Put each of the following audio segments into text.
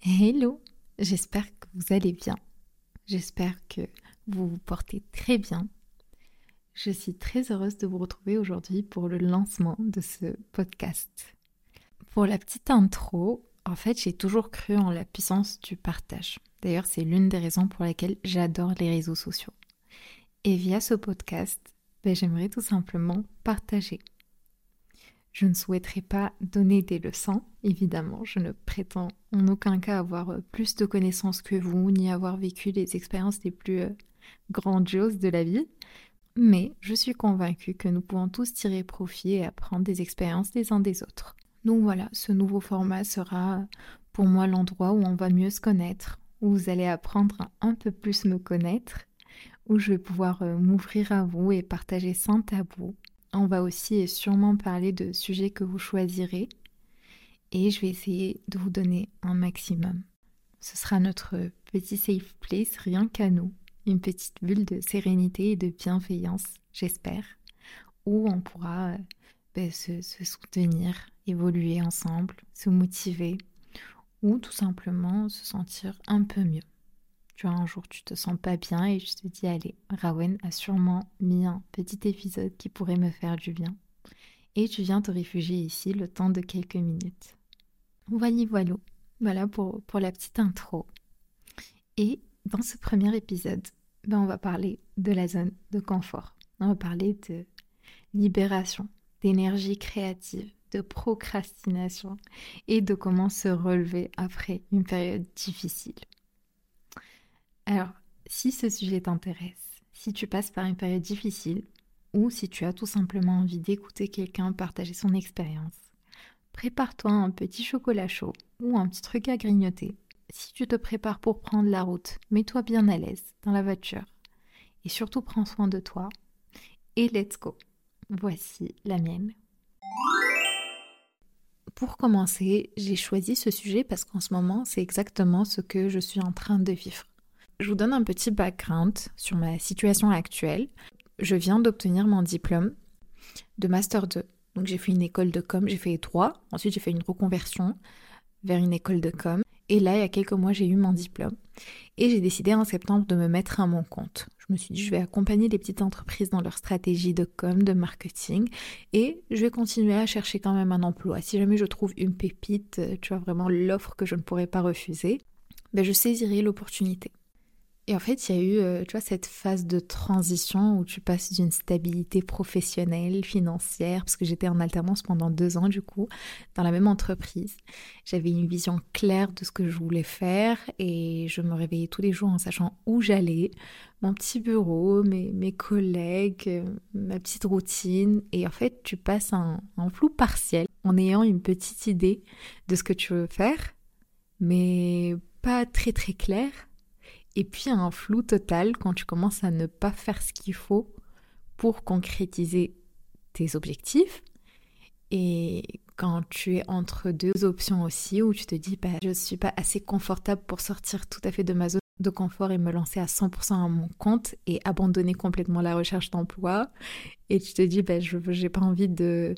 Hello, j'espère que vous allez bien. J'espère que vous vous portez très bien. Je suis très heureuse de vous retrouver aujourd'hui pour le lancement de ce podcast. Pour la petite intro, en fait, j'ai toujours cru en la puissance du partage. D'ailleurs, c'est l'une des raisons pour lesquelles j'adore les réseaux sociaux. Et via ce podcast, ben, j'aimerais tout simplement partager je ne souhaiterais pas donner des leçons, évidemment. Je ne prétends en aucun cas avoir euh, plus de connaissances que vous, ni avoir vécu les expériences les plus euh, grandioses de la vie. Mais je suis convaincue que nous pouvons tous tirer profit et apprendre des expériences des uns des autres. Donc voilà, ce nouveau format sera pour moi l'endroit où on va mieux se connaître, où vous allez apprendre à un peu plus me connaître, où je vais pouvoir euh, m'ouvrir à vous et partager sans tabou on va aussi et sûrement parler de sujets que vous choisirez et je vais essayer de vous donner un maximum. Ce sera notre petit safe place, rien qu'à nous, une petite bulle de sérénité et de bienveillance, j'espère, où on pourra euh, ben, se, se soutenir, évoluer ensemble, se motiver ou tout simplement se sentir un peu mieux. Tu vois, un jour tu te sens pas bien et je te dis allez, Rawen a sûrement mis un petit épisode qui pourrait me faire du bien. Et tu viens te réfugier ici le temps de quelques minutes. Voilà, voilà. Voilà pour, pour la petite intro. Et dans ce premier épisode, ben on va parler de la zone de confort. On va parler de libération, d'énergie créative, de procrastination et de comment se relever après une période difficile. Alors, si ce sujet t'intéresse, si tu passes par une période difficile, ou si tu as tout simplement envie d'écouter quelqu'un partager son expérience, prépare-toi un petit chocolat chaud ou un petit truc à grignoter. Si tu te prépares pour prendre la route, mets-toi bien à l'aise dans la voiture. Et surtout prends soin de toi. Et let's go. Voici la mienne. Pour commencer, j'ai choisi ce sujet parce qu'en ce moment, c'est exactement ce que je suis en train de vivre. Je vous donne un petit background sur ma situation actuelle. Je viens d'obtenir mon diplôme de Master 2. Donc j'ai fait une école de com, j'ai fait trois. Ensuite j'ai fait une reconversion vers une école de com. Et là, il y a quelques mois, j'ai eu mon diplôme. Et j'ai décidé en septembre de me mettre à mon compte. Je me suis dit, je vais accompagner les petites entreprises dans leur stratégie de com, de marketing. Et je vais continuer à chercher quand même un emploi. Si jamais je trouve une pépite, tu vois, vraiment l'offre que je ne pourrais pas refuser, ben je saisirai l'opportunité. Et en fait, il y a eu, euh, tu vois, cette phase de transition où tu passes d'une stabilité professionnelle, financière, parce que j'étais en alternance pendant deux ans du coup, dans la même entreprise. J'avais une vision claire de ce que je voulais faire et je me réveillais tous les jours en sachant où j'allais, mon petit bureau, mes, mes collègues, euh, ma petite routine. Et en fait, tu passes un, flou partiel en ayant une petite idée de ce que tu veux faire, mais pas très très clair et puis un flou total quand tu commences à ne pas faire ce qu'il faut pour concrétiser tes objectifs. Et quand tu es entre deux options aussi, où tu te dis, bah, je ne suis pas assez confortable pour sortir tout à fait de ma zone de confort et me lancer à 100% à mon compte et abandonner complètement la recherche d'emploi. Et tu te dis, bah, je n'ai pas envie de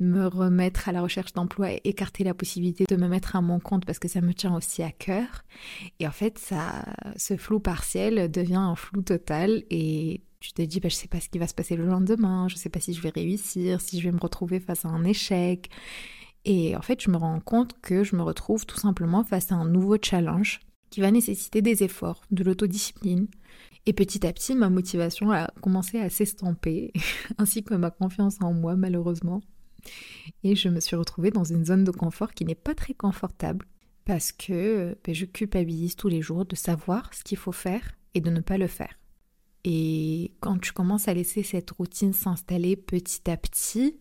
me remettre à la recherche d'emploi et écarter la possibilité de me mettre à mon compte parce que ça me tient aussi à cœur. Et en fait, ça, ce flou partiel devient un flou total et tu te dis, bah, je sais pas ce qui va se passer le lendemain, je sais pas si je vais réussir, si je vais me retrouver face à un échec. Et en fait, je me rends compte que je me retrouve tout simplement face à un nouveau challenge qui va nécessiter des efforts, de l'autodiscipline. Et petit à petit, ma motivation a commencé à s'estomper, ainsi que ma confiance en moi, malheureusement. Et je me suis retrouvée dans une zone de confort qui n'est pas très confortable parce que ben, je culpabilise tous les jours de savoir ce qu'il faut faire et de ne pas le faire. Et quand tu commences à laisser cette routine s'installer petit à petit,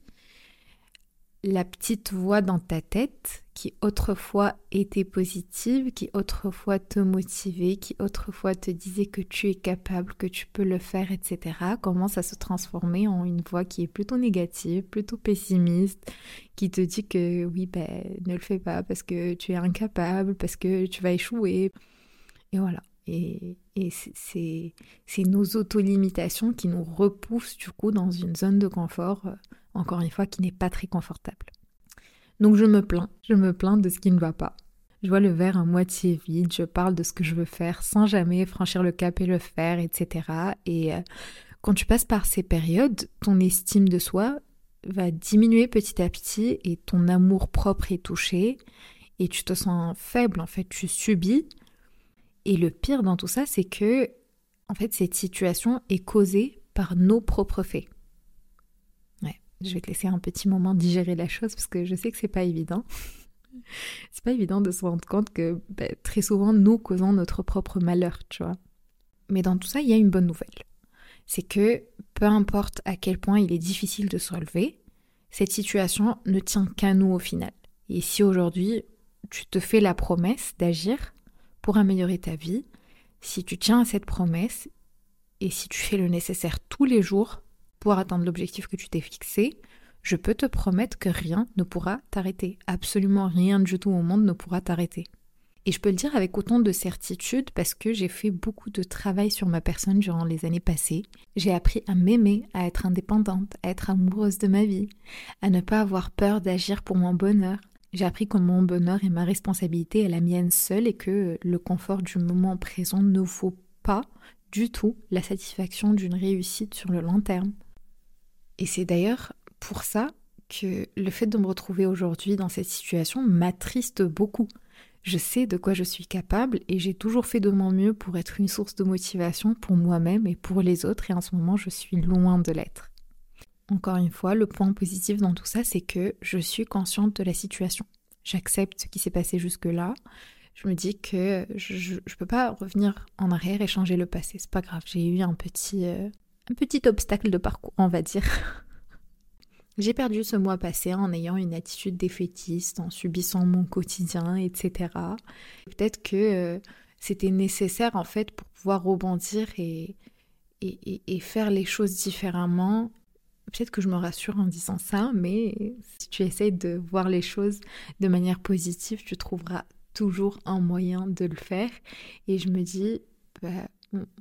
la petite voix dans ta tête qui autrefois était positive, qui autrefois te motivait, qui autrefois te disait que tu es capable, que tu peux le faire, etc., commence à se transformer en une voix qui est plutôt négative, plutôt pessimiste, qui te dit que oui, ben, ne le fais pas parce que tu es incapable, parce que tu vas échouer. Et voilà. Et, et c'est nos auto-limitations qui nous repoussent du coup dans une zone de confort euh, encore une fois, qui n'est pas très confortable. Donc je me plains, je me plains de ce qui ne va pas. Je vois le verre à moitié vide, je parle de ce que je veux faire sans jamais franchir le cap et le faire, etc. Et euh, quand tu passes par ces périodes, ton estime de soi va diminuer petit à petit et ton amour propre est touché et tu te sens faible, en fait, tu subis. Et le pire dans tout ça, c'est que, en fait, cette situation est causée par nos propres faits. Je vais te laisser un petit moment digérer la chose parce que je sais que c'est pas évident. c'est pas évident de se rendre compte que bah, très souvent nous causons notre propre malheur, tu vois. Mais dans tout ça, il y a une bonne nouvelle. C'est que peu importe à quel point il est difficile de se relever, cette situation ne tient qu'à nous au final. Et si aujourd'hui tu te fais la promesse d'agir pour améliorer ta vie, si tu tiens à cette promesse et si tu fais le nécessaire tous les jours pour atteindre l'objectif que tu t'es fixé, je peux te promettre que rien ne pourra t'arrêter. Absolument rien du tout au monde ne pourra t'arrêter. Et je peux le dire avec autant de certitude parce que j'ai fait beaucoup de travail sur ma personne durant les années passées. J'ai appris à m'aimer, à être indépendante, à être amoureuse de ma vie, à ne pas avoir peur d'agir pour mon bonheur. J'ai appris que mon bonheur et ma responsabilité est la mienne seule et que le confort du moment présent ne vaut pas du tout la satisfaction d'une réussite sur le long terme. Et c'est d'ailleurs pour ça que le fait de me retrouver aujourd'hui dans cette situation m'attriste beaucoup. Je sais de quoi je suis capable et j'ai toujours fait de mon mieux pour être une source de motivation pour moi-même et pour les autres et en ce moment je suis loin de l'être. Encore une fois, le point positif dans tout ça, c'est que je suis consciente de la situation. J'accepte ce qui s'est passé jusque-là. Je me dis que je ne peux pas revenir en arrière et changer le passé. C'est pas grave, j'ai eu un petit, euh, un petit obstacle de parcours, on va dire. J'ai perdu ce mois passé en ayant une attitude défaitiste, en subissant mon quotidien, etc. Peut-être que euh, c'était nécessaire en fait pour pouvoir rebondir et, et, faire les choses différemment. Peut-être que je me rassure en disant ça, mais si tu essayes de voir les choses de manière positive, tu trouveras toujours un moyen de le faire. Et je me dis, bah,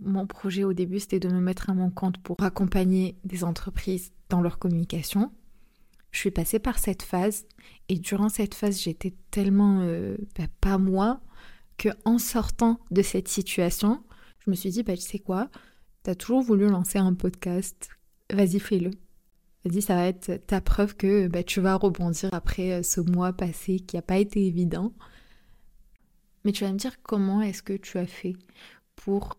mon projet au début, c'était de me mettre à mon compte pour accompagner des entreprises dans leur communication je suis passée par cette phase et durant cette phase, j'étais tellement euh, bah, pas moi que en sortant de cette situation, je me suis dit bah tu sais quoi, t'as toujours voulu lancer un podcast, vas-y fais-le. Vas-y, ça va être ta preuve que bah, tu vas rebondir après euh, ce mois passé qui n'a pas été évident. Mais tu vas me dire comment est-ce que tu as fait pour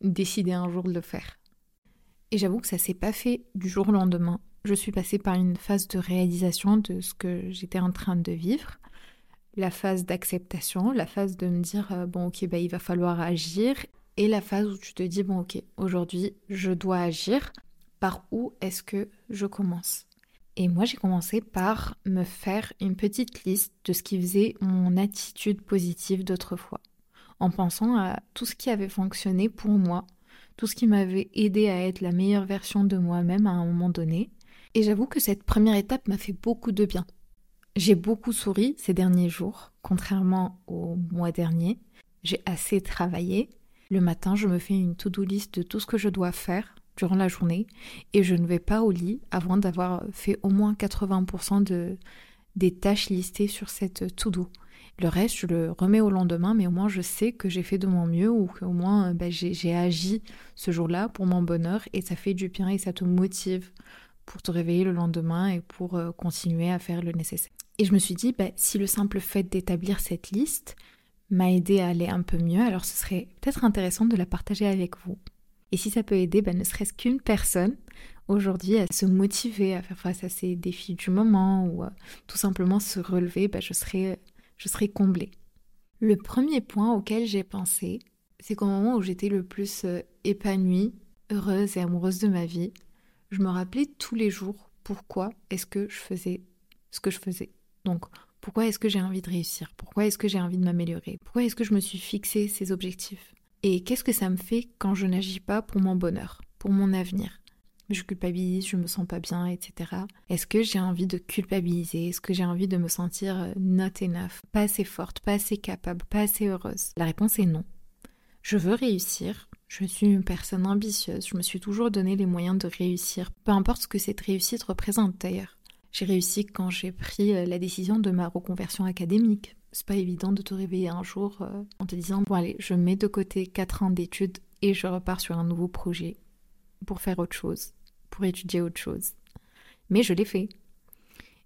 décider un jour de le faire. Et j'avoue que ça s'est pas fait du jour au lendemain. Je suis passée par une phase de réalisation de ce que j'étais en train de vivre, la phase d'acceptation, la phase de me dire euh, bon ok bah, il va falloir agir. Et la phase où tu te dis bon ok aujourd'hui je dois agir, par où est-ce que je commence? Et moi j'ai commencé par me faire une petite liste de ce qui faisait mon attitude positive d'autrefois, en pensant à tout ce qui avait fonctionné pour moi, tout ce qui m'avait aidé à être la meilleure version de moi-même à un moment donné, et j'avoue que cette première étape m'a fait beaucoup de bien. J'ai beaucoup souri ces derniers jours, contrairement au mois dernier. J'ai assez travaillé. Le matin, je me fais une to-do list de tout ce que je dois faire durant la journée et je ne vais pas au lit avant d'avoir fait au moins 80% de, des tâches listées sur cette to-do. Le reste, je le remets au lendemain, mais au moins je sais que j'ai fait de mon mieux ou qu'au moins bah, j'ai agi ce jour-là pour mon bonheur et ça fait du bien et ça te motive pour te réveiller le lendemain et pour euh, continuer à faire le nécessaire. Et je me suis dit, bah, si le simple fait d'établir cette liste m'a aidé à aller un peu mieux, alors ce serait peut-être intéressant de la partager avec vous. Et si ça peut aider, bah, ne serait-ce qu'une personne aujourd'hui à se motiver à faire face à ces défis du moment ou tout simplement se relever, je, serais, je serais comblée. Le premier point auquel j'ai pensé, c'est qu'au moment où j'étais le plus euh, épanouie, heureuse et amoureuse de ma vie, je me rappelais tous les jours pourquoi est-ce que je faisais ce que je faisais. Donc, pourquoi est-ce que j'ai envie de réussir? Pourquoi est-ce que j'ai envie de m'améliorer? Pourquoi est-ce que je me suis fixé ces objectifs? Et qu'est-ce que ça me fait quand je n'agis pas pour mon bonheur, pour mon avenir? Je culpabilise, je me sens pas bien, etc. Est-ce que j'ai envie de culpabiliser? Est-ce que j'ai envie de me sentir euh, not enough, pas assez forte, pas assez capable, pas assez heureuse? La réponse est non. Je veux réussir, je suis une personne ambitieuse, je me suis toujours donné les moyens de réussir, peu importe ce que cette réussite représente d'ailleurs. J'ai réussi quand j'ai pris euh, la décision de ma reconversion académique. C'est pas évident de te réveiller un jour euh, en te disant bon allez, je mets de côté 4 ans d'études et je repars sur un nouveau projet pour faire autre chose, pour étudier autre chose. Mais je l'ai fait.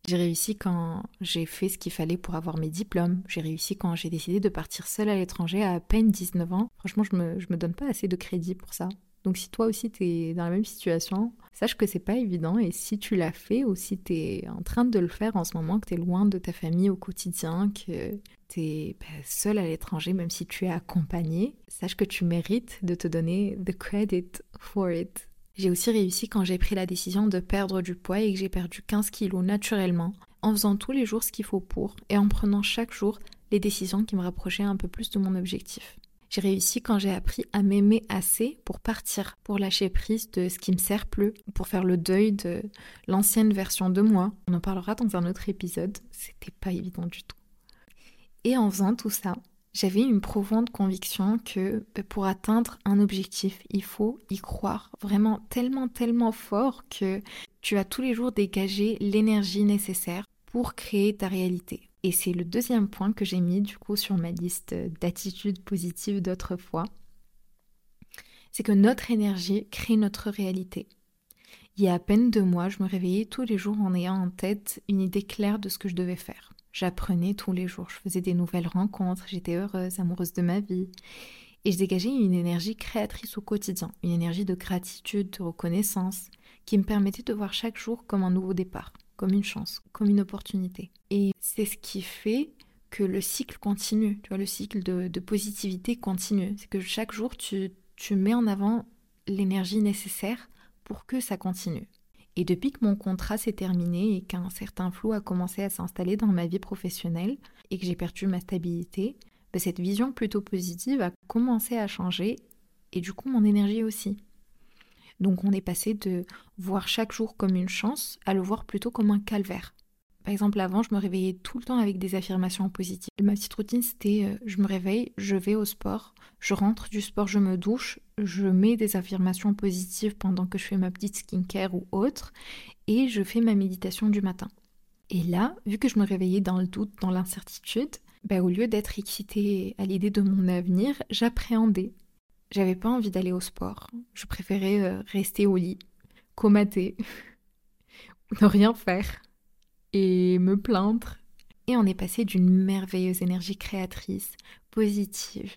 J'ai réussi quand j'ai fait ce qu'il fallait pour avoir mes diplômes. J'ai réussi quand j'ai décidé de partir seule à l'étranger à à peine 19 ans. Franchement, je me, je me donne pas assez de crédit pour ça. Donc si toi aussi tu es dans la même situation, sache que c'est pas évident et si tu l'as fait ou si tu es en train de le faire en ce moment, que tu es loin de ta famille au quotidien, que tu es bah, seule à l'étranger, même si tu es accompagnée, sache que tu mérites de te donner the credit for it. J'ai aussi réussi quand j'ai pris la décision de perdre du poids et que j'ai perdu 15 kilos naturellement, en faisant tous les jours ce qu'il faut pour et en prenant chaque jour les décisions qui me rapprochaient un peu plus de mon objectif. J'ai réussi quand j'ai appris à m'aimer assez pour partir, pour lâcher prise de ce qui me sert plus, pour faire le deuil de l'ancienne version de moi. On en parlera dans un autre épisode, c'était pas évident du tout. Et en faisant tout ça, j'avais une profonde conviction que bah, pour atteindre un objectif, il faut y croire vraiment tellement, tellement fort que tu as tous les jours dégagé l'énergie nécessaire pour créer ta réalité. Et c'est le deuxième point que j'ai mis du coup sur ma liste d'attitudes positives d'autrefois. C'est que notre énergie crée notre réalité. Il y a à peine deux mois, je me réveillais tous les jours en ayant en tête une idée claire de ce que je devais faire. J'apprenais tous les jours, je faisais des nouvelles rencontres, j'étais heureuse, amoureuse de ma vie. Et je dégageais une énergie créatrice au quotidien, une énergie de gratitude, de reconnaissance, qui me permettait de voir chaque jour comme un nouveau départ, comme une chance, comme une opportunité. Et c'est ce qui fait que le cycle continue, tu vois, le cycle de, positivité continue. C'est que chaque jour, tu, tu mets en avant l'énergie nécessaire pour que ça continue. Et depuis que mon contrat s'est terminé et qu'un certain flou a commencé à s'installer dans ma vie professionnelle et que j'ai perdu ma stabilité, bah, cette vision plutôt positive a commencé à changer et du coup mon énergie aussi. Donc on est passé de voir chaque jour comme une chance à le voir plutôt comme un calvaire. Par exemple, avant, je me réveillais tout le temps avec des affirmations positives. Ma petite routine, c'était euh, je me réveille, je vais au sport, je rentre du sport, je me douche, je mets des affirmations positives pendant que je fais ma petite skincare ou autre, et je fais ma méditation du matin. Et là, vu que je me réveillais dans le doute, dans l'incertitude, bah, au lieu d'être excitée à l'idée de mon avenir, j'appréhendais. J'avais pas envie d'aller au sport. Je préférais euh, rester au lit, comater, ne rien faire et me plaindre. Et on est passé d'une merveilleuse énergie créatrice, positive,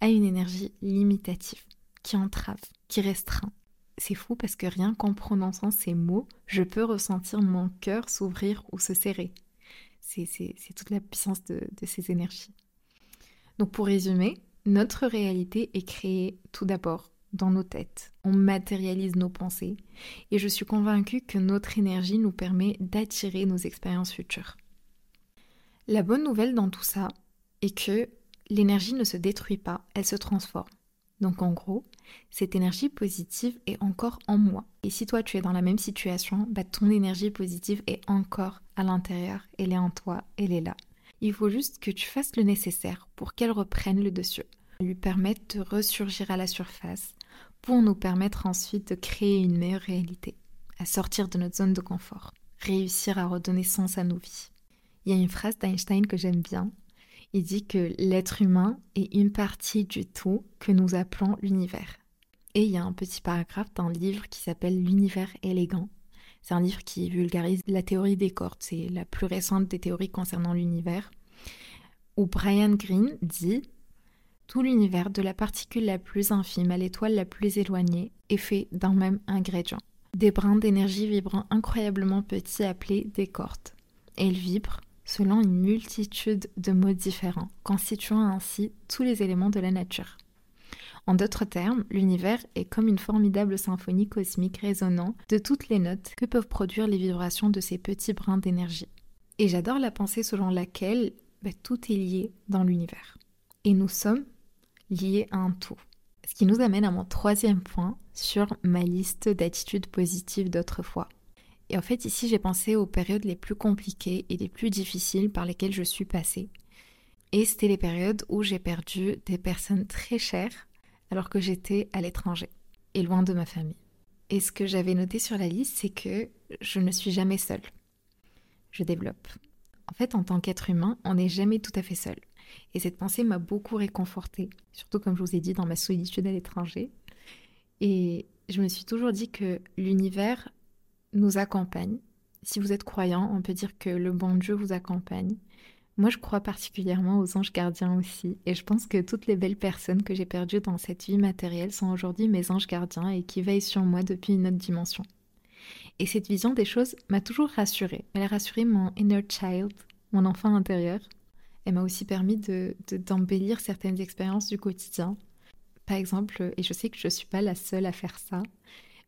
à une énergie limitative, qui entrave, qui restreint. C'est fou parce que rien qu'en prononçant ces mots, je peux ressentir mon cœur s'ouvrir ou se serrer. C'est toute la puissance de, de ces énergies. Donc pour résumer, notre réalité est créée tout d'abord dans nos têtes. On matérialise nos pensées et je suis convaincue que notre énergie nous permet d'attirer nos expériences futures. La bonne nouvelle dans tout ça est que l'énergie ne se détruit pas, elle se transforme. Donc en gros, cette énergie positive est encore en moi. Et si toi tu es dans la même situation, bah, ton énergie positive est encore à l'intérieur, elle est en toi, elle est là. Il faut juste que tu fasses le nécessaire pour qu'elle reprenne le dessus, lui permettre de ressurgir à la surface pour nous permettre ensuite de créer une meilleure réalité, à sortir de notre zone de confort, réussir à redonner sens à nos vies. Il y a une phrase d'Einstein que j'aime bien. Il dit que l'être humain est une partie du tout que nous appelons l'univers. Et il y a un petit paragraphe d'un livre qui s'appelle L'univers élégant. C'est un livre qui vulgarise la théorie des cordes, c'est la plus récente des théories concernant l'univers, où Brian Greene dit tout l'univers, de la particule la plus infime à l'étoile la plus éloignée, est fait d'un même ingrédient. Des brins d'énergie vibrant incroyablement petits appelés des cordes. Elles vibrent selon une multitude de modes différents, constituant ainsi tous les éléments de la nature. En d'autres termes, l'univers est comme une formidable symphonie cosmique résonnant de toutes les notes que peuvent produire les vibrations de ces petits brins d'énergie. Et j'adore la pensée selon laquelle bah, tout est lié dans l'univers. Et nous sommes lié à un tout. Ce qui nous amène à mon troisième point sur ma liste d'attitudes positives d'autrefois. Et en fait, ici, j'ai pensé aux périodes les plus compliquées et les plus difficiles par lesquelles je suis passée. Et c'était les périodes où j'ai perdu des personnes très chères alors que j'étais à l'étranger et loin de ma famille. Et ce que j'avais noté sur la liste, c'est que je ne suis jamais seule. Je développe. En fait, en tant qu'être humain, on n'est jamais tout à fait seul. Et cette pensée m'a beaucoup réconfortée, surtout comme je vous ai dit dans ma solitude à l'étranger. Et je me suis toujours dit que l'univers nous accompagne. Si vous êtes croyant, on peut dire que le bon Dieu vous accompagne. Moi, je crois particulièrement aux anges gardiens aussi. Et je pense que toutes les belles personnes que j'ai perdues dans cette vie matérielle sont aujourd'hui mes anges gardiens et qui veillent sur moi depuis une autre dimension. Et cette vision des choses m'a toujours rassurée. Elle a rassuré mon inner child, mon enfant intérieur. Elle m'a aussi permis de, d'embellir certaines expériences du quotidien. Par exemple, et je sais que je ne suis pas la seule à faire ça,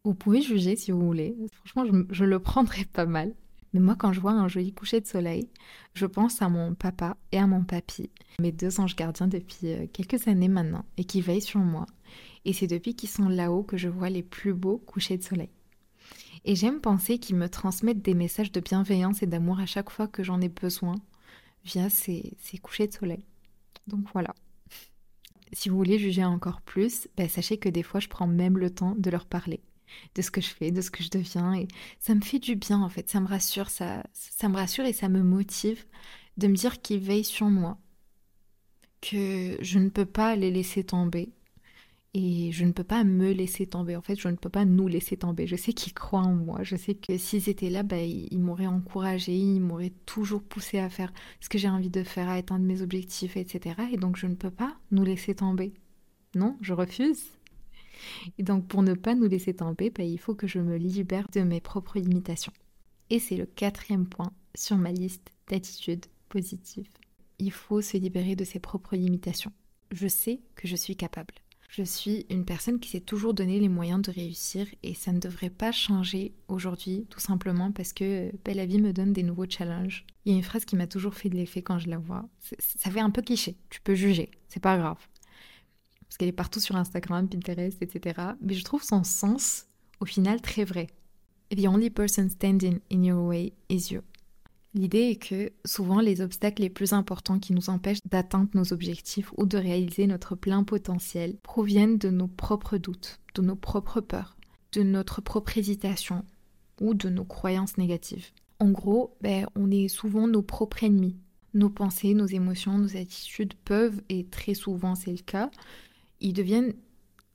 vous pouvez juger si vous voulez. Franchement, je, je le prendrais pas mal. Mais moi, quand je vois un joli coucher de soleil, je pense à mon papa et à mon papy, mes deux anges gardiens depuis euh, quelques années maintenant, et qui veillent sur moi. Et c'est depuis qu'ils sont là-haut que je vois les plus beaux couchers de soleil. Et j'aime penser qu'ils me transmettent des messages de bienveillance et d'amour à chaque fois que j'en ai besoin via ces, couchers de soleil. Donc voilà. Si vous voulez juger encore plus, ben, sachez que des fois je prends même le temps de leur parler de ce que je fais, de ce que je deviens. Et ça me fait du bien, en fait. Ça me rassure, ça, ça me rassure et ça me motive de me dire qu'ils veillent sur moi. Que je ne peux pas les laisser tomber. Et je ne peux pas me laisser tomber. En fait, je ne peux pas nous laisser tomber. Je sais qu'ils croient en moi. Je sais que s'ils étaient là, bah, ils m'auraient encouragé, ils m'auraient toujours poussé à faire ce que j'ai envie de faire, à atteindre mes objectifs, etc. Et donc, je ne peux pas nous laisser tomber. Non, je refuse. Et donc pour ne pas nous laisser tomber, bah, il faut que je me libère de mes propres limitations. Et c'est le quatrième point sur ma liste d'attitudes positives. Il faut se libérer de ses propres limitations. Je sais que je suis capable. Je suis une personne qui s'est toujours donné les moyens de réussir et ça ne devrait pas changer aujourd'hui, tout simplement parce que bah, la vie me donne des nouveaux challenges. Il y a une phrase qui m'a toujours fait de l'effet quand je la vois. Ça fait un peu cliché, tu peux juger, c'est pas grave parce qu'elle est partout sur Instagram, Pinterest, etc. Mais je trouve son sens, au final, très vrai. The only person standing in your way is you. L'idée est que souvent les obstacles les plus importants qui nous empêchent d'atteindre nos objectifs ou de réaliser notre plein potentiel proviennent de nos propres doutes, de nos propres peurs, de notre propre hésitation ou de nos croyances négatives. En gros, ben, on est souvent nos propres ennemis. Nos pensées, nos émotions, nos attitudes peuvent, et très souvent c'est le cas, ils deviennent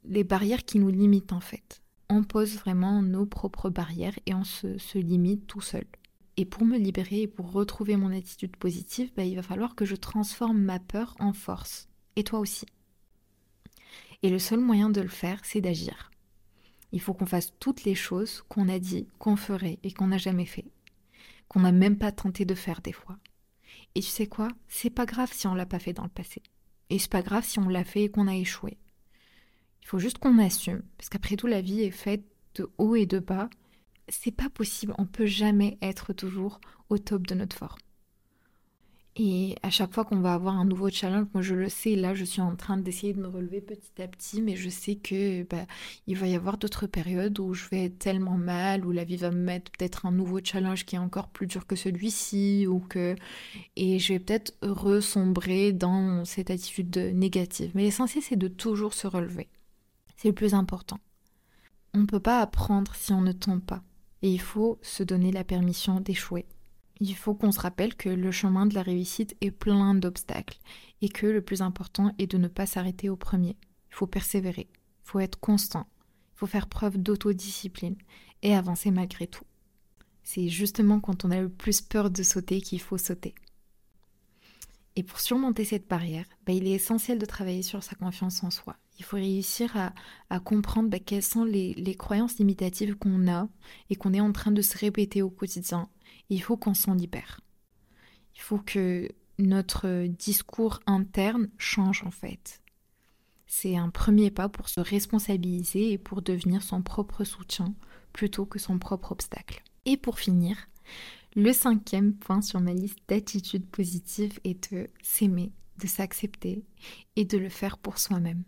les barrières qui nous limitent en fait. On pose vraiment nos propres barrières et on se, limite tout seul. Et pour me libérer et pour retrouver mon attitude positive, bah, il va falloir que je transforme ma peur en force. Et toi aussi. Et le seul moyen de le faire, c'est d'agir. Il faut qu'on fasse toutes les choses qu'on a dit qu'on ferait et qu'on n'a jamais fait. Qu'on n'a même pas tenté de faire des fois. Et tu sais quoi? C'est pas grave si on l'a pas fait dans le passé. Et c'est pas grave si on l'a fait et qu'on a échoué. Il faut juste qu'on assume, parce qu'après tout, la vie est faite de haut et de bas. C'est pas possible, on peut jamais être toujours au top de notre forme. Et à chaque fois qu'on va avoir un nouveau challenge, moi je le sais, là je suis en train d'essayer de me relever petit à petit, mais je sais que bah, il va y avoir d'autres périodes où je vais être tellement mal, où la vie va me mettre peut-être un nouveau challenge qui est encore plus dur que celui-ci, ou que et je vais peut-être ressombrer dans cette attitude négative. Mais l'essentiel c'est de toujours se relever. C'est le plus important. On ne peut pas apprendre si on ne tombe pas, et il faut se donner la permission d'échouer il faut qu'on se rappelle que le chemin de la réussite est plein d'obstacles et que le plus important est de ne pas s'arrêter au premier. Il faut persévérer, il faut être constant, il faut faire preuve d'autodiscipline et avancer malgré tout. C'est justement quand on a le plus peur de sauter qu'il faut sauter. Et pour surmonter cette barrière, bah, il est essentiel de travailler sur sa confiance en soi. Il faut réussir à, comprendre bah, quelles sont les croyances limitatives qu'on a et qu'on est en train de se répéter au quotidien il faut qu'on s'en libère. Il faut que notre discours interne change en fait. C'est un premier pas pour se responsabiliser et pour devenir son propre soutien plutôt que son propre obstacle. Et pour finir, le cinquième point sur ma liste d'attitudes positives est de s'aimer, de s'accepter et de le faire pour soi-même.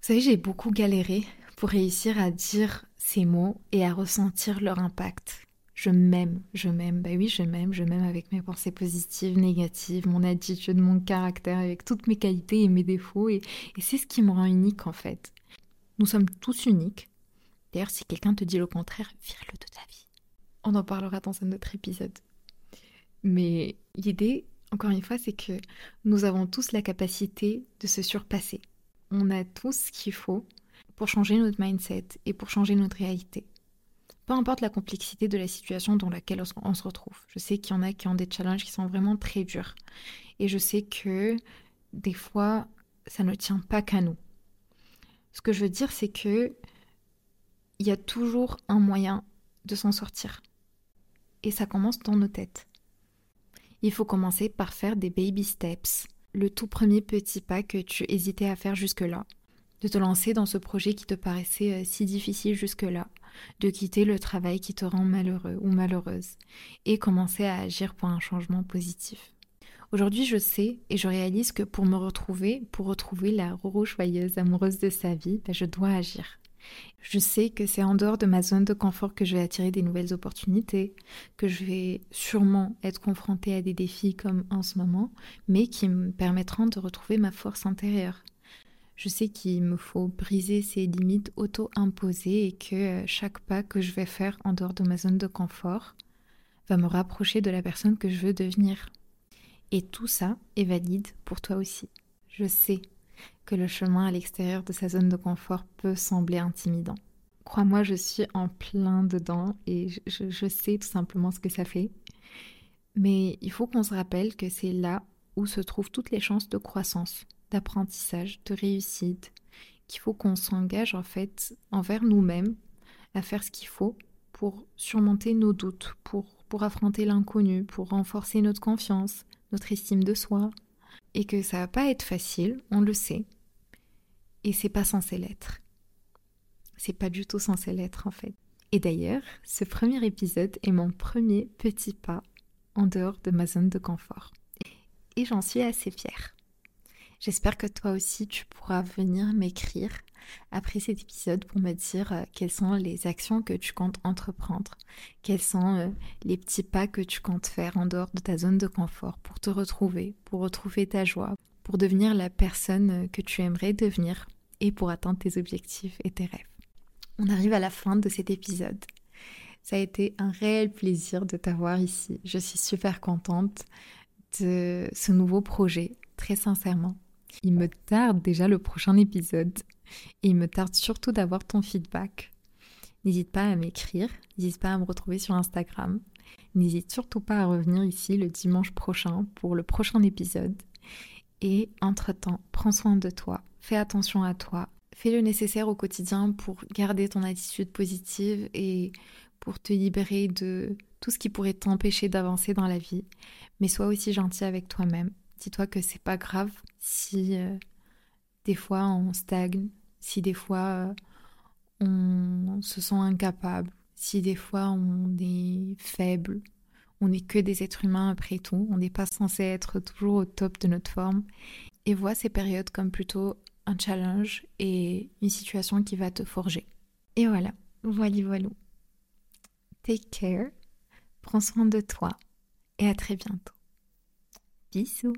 Vous savez, j'ai beaucoup galéré pour réussir à dire ces mots et à ressentir leur impact je m'aime, je m'aime, bah oui, je m'aime, je m'aime avec mes pensées positives, négatives, mon attitude, mon caractère, avec toutes mes qualités et mes défauts, et, c'est ce qui me rend unique en fait. Nous sommes tous uniques. D'ailleurs, si quelqu'un te dit le contraire, vire-le de ta vie. On en parlera dans un autre épisode. Mais l'idée, encore une fois, c'est que nous avons tous la capacité de se surpasser. On a tous ce qu'il faut pour changer notre mindset et pour changer notre réalité. Peu importe la complexité de la situation dans laquelle on se retrouve. Je sais qu'il y en a qui ont des challenges qui sont vraiment très durs. Et je sais que des fois, ça ne tient pas qu'à nous. Ce que je veux dire, c'est que il y a toujours un moyen de s'en sortir. Et ça commence dans nos têtes. Il faut commencer par faire des baby steps, le tout premier petit pas que tu hésitais à faire jusque-là, de te lancer dans ce projet qui te paraissait euh, si difficile jusque-là, de quitter le travail qui te rend malheureux ou malheureuse, et commencer à agir pour un changement positif. Aujourd'hui, je sais et je réalise que pour me retrouver, pour retrouver la Roro joyeuse, amoureuse de sa vie, ben, je dois agir. Je sais que c'est en dehors de ma zone de confort que je vais attirer des nouvelles opportunités, que je vais sûrement être confrontée à des défis comme en ce moment, mais qui me permettront de retrouver ma force intérieure. Je sais qu'il me faut briser ces limites auto-imposées et que euh, chaque pas que je vais faire en dehors de ma zone de confort va me rapprocher de la personne que je veux devenir. Et tout ça est valide pour toi aussi. Je sais que le chemin à l'extérieur de sa zone de confort peut sembler intimidant. Crois-moi, je suis en plein dedans et je, sais tout simplement ce que ça fait. Mais il faut qu'on se rappelle que c'est là où se trouvent toutes les chances de croissance, d'apprentissage, de réussite, qu'il faut qu'on s'engage en fait envers nous-mêmes à faire ce qu'il faut pour surmonter nos doutes, pour, pour affronter l'inconnu, pour renforcer notre confiance, notre estime de soi, et que ça va pas être facile, on le sait, et c'est pas censé l'être. C'est pas du tout censé l'être en fait. Et d'ailleurs, ce premier épisode est mon premier petit pas en dehors de ma zone de confort. Et j'en suis assez fière. J'espère que toi aussi tu pourras venir m'écrire après cet épisode pour me dire euh, quelles sont les actions que tu comptes entreprendre, quels sont euh, les petits pas que tu comptes faire en dehors de ta zone de confort pour te retrouver, pour retrouver ta joie, pour devenir la personne euh, que tu aimerais devenir et pour atteindre tes objectifs et tes rêves. On arrive à la fin de cet épisode. Ça a été un réel plaisir de t'avoir ici. Je suis super contente de ce nouveau projet, très sincèrement. Il me tarde déjà le prochain épisode il me tarde surtout d'avoir ton feedback. N'hésite pas à m'écrire, n'hésite pas à me retrouver sur Instagram. N'hésite surtout pas à revenir ici le dimanche prochain pour le prochain épisode. Et entre-temps, prends soin de toi, fais attention à toi, fais le nécessaire au quotidien pour garder ton attitude positive et pour te libérer de tout ce qui pourrait t'empêcher d'avancer dans la vie. Mais sois aussi gentil avec toi-même. Dis-toi que c'est pas grave si euh, des fois on stagne, si des fois euh, on se sent incapable, si des fois on est faible, on n'est que des êtres humains après tout, on n'est pas censé être toujours au top de notre forme. Et vois ces périodes comme plutôt un challenge et une situation qui va te forger. Et voilà, voilà, voilà. Take care, prends soin de toi et à très bientôt. Bisous